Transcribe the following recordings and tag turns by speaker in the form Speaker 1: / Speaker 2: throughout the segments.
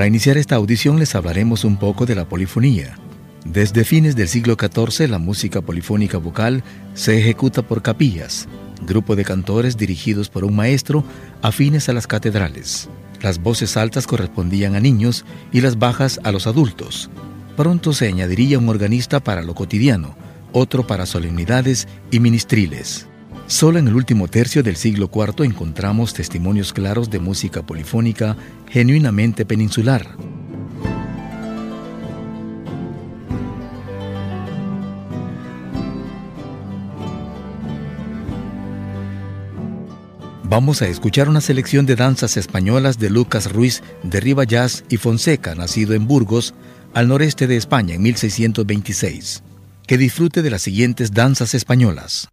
Speaker 1: Para iniciar esta audición les hablaremos un poco de la polifonía. Desde fines del siglo XIV la música polifónica vocal se ejecuta por capillas, grupo de cantores dirigidos por un maestro afines a las catedrales. Las voces altas correspondían a niños y las bajas a los adultos. Pronto se añadiría un organista para lo cotidiano, otro para solemnidades y ministriles. Solo en el último tercio del siglo IV encontramos testimonios claros de música polifónica genuinamente peninsular. Vamos a escuchar una selección de danzas españolas de Lucas Ruiz de Ribayás y Fonseca, nacido en Burgos, al noreste de España en 1626. Que disfrute de las siguientes danzas españolas.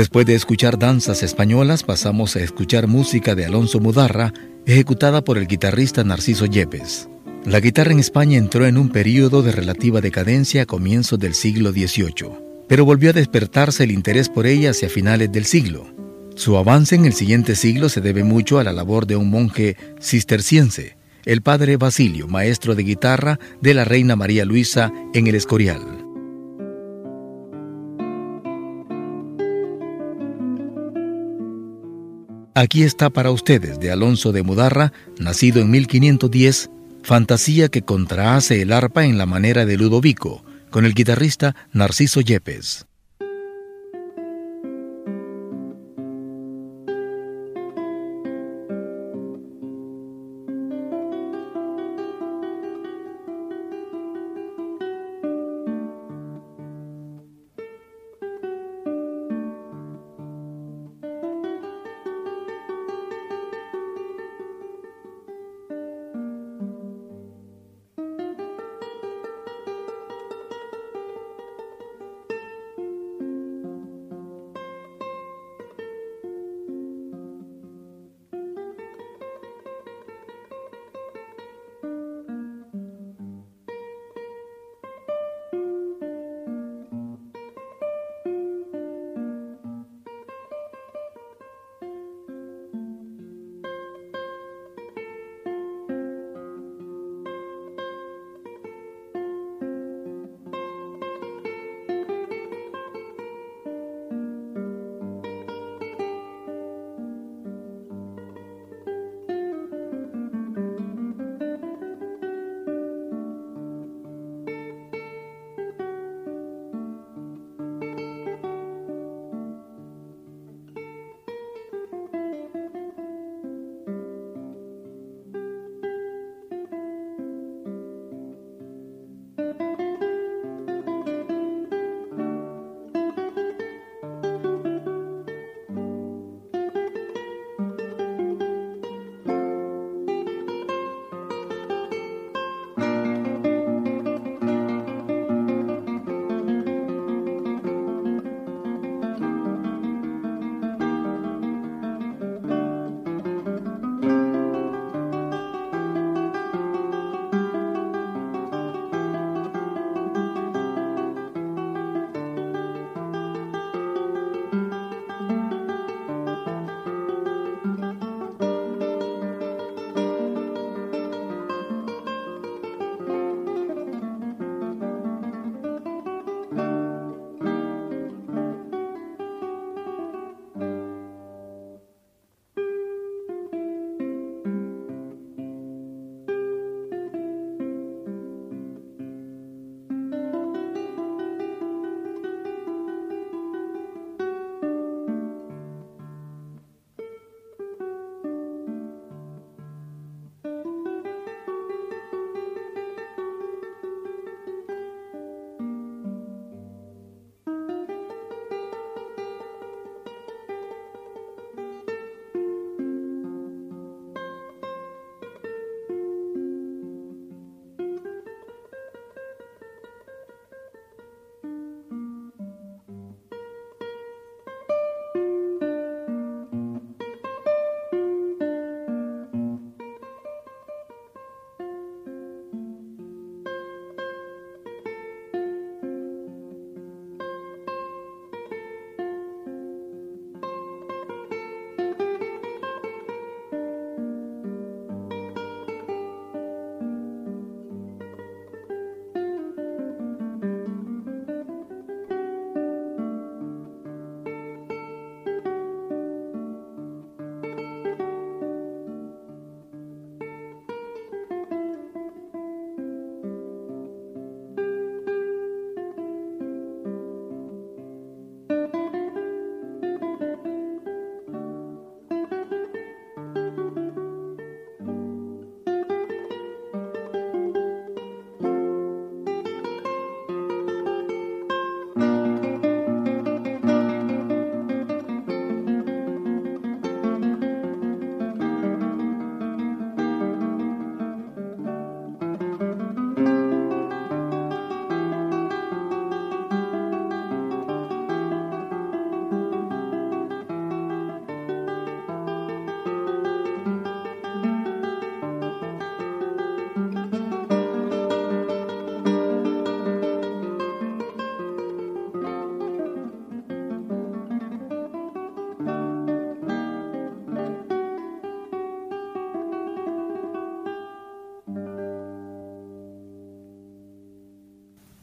Speaker 1: Después de escuchar danzas españolas, pasamos a escuchar música de Alonso Mudarra, ejecutada por el guitarrista Narciso Yepes. La guitarra en España entró en un período de relativa decadencia a comienzos del siglo XVIII, pero volvió a despertarse el interés por ella hacia finales del siglo. Su avance en el siguiente siglo se debe mucho a la labor de un monje cisterciense, el padre Basilio, maestro de guitarra de la reina María Luisa en el Escorial. Aquí está para ustedes de Alonso de Mudarra, nacido en 1510, fantasía que contrahace el arpa en la manera de Ludovico, con el guitarrista Narciso Yepes.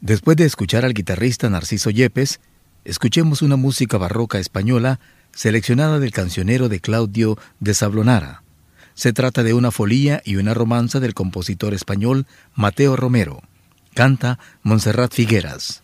Speaker 2: Después de escuchar al guitarrista Narciso Yepes, escuchemos una música barroca española seleccionada del cancionero de Claudio de Sablonara. Se trata de una folía y una romanza del compositor español Mateo Romero. Canta Montserrat Figueras.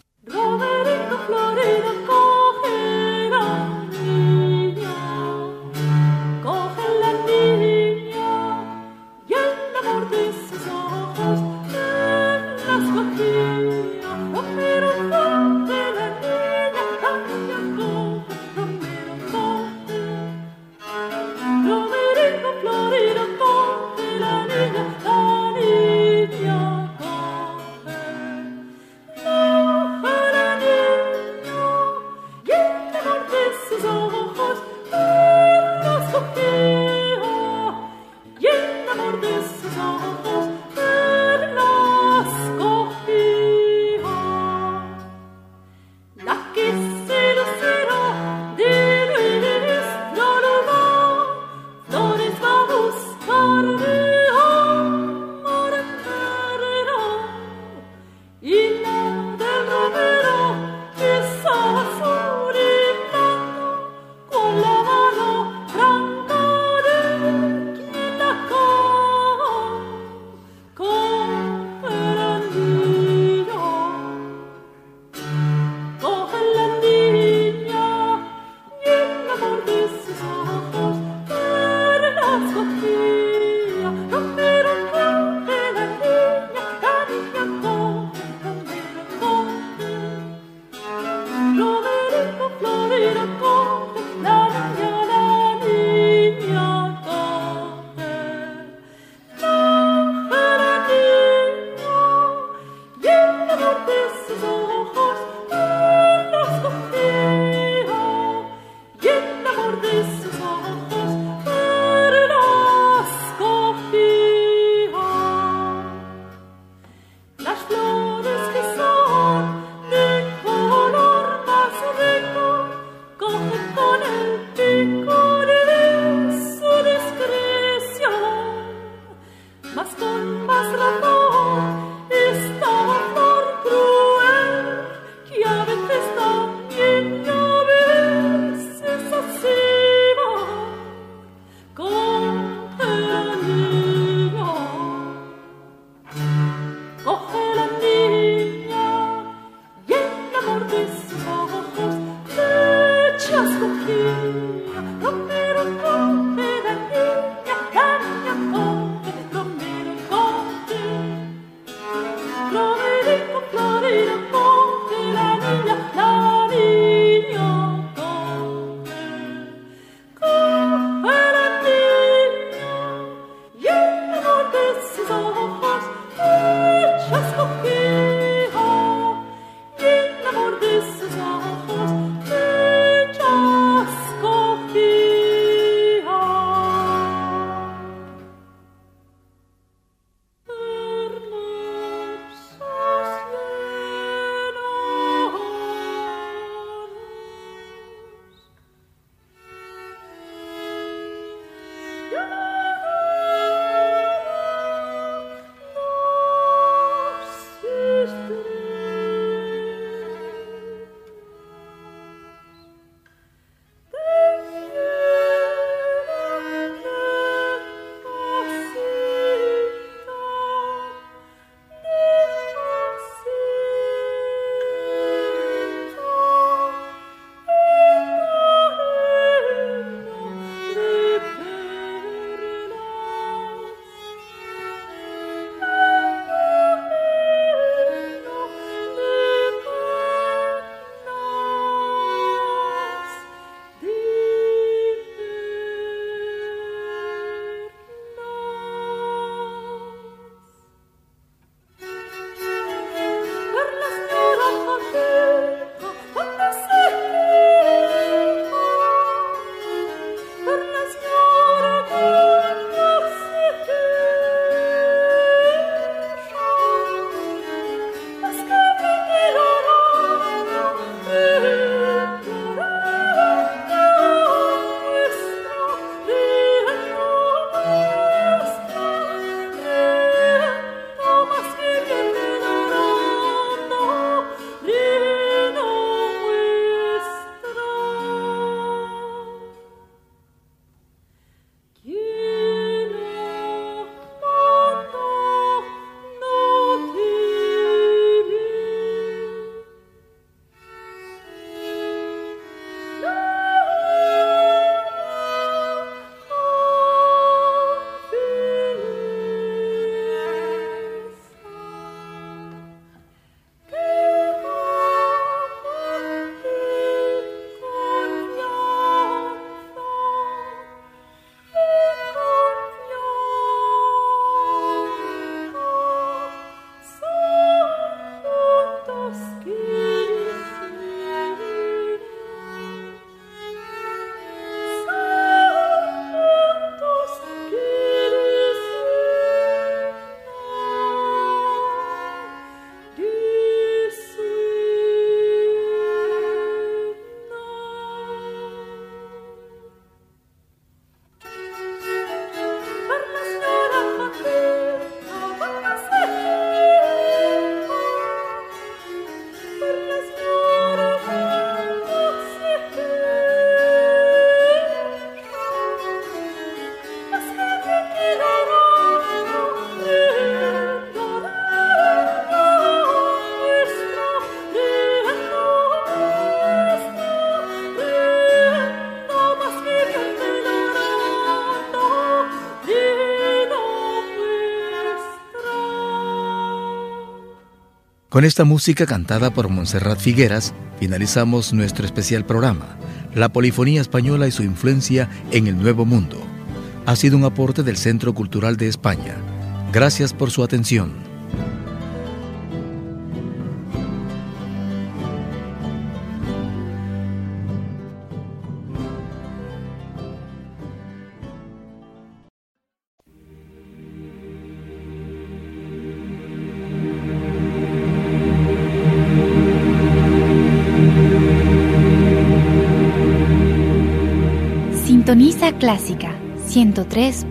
Speaker 1: Con esta música cantada por Montserrat Figueras, finalizamos nuestro especial programa, La Polifonía Española y su influencia en el Nuevo Mundo. Ha sido un aporte del Centro Cultural de España. Gracias por su atención.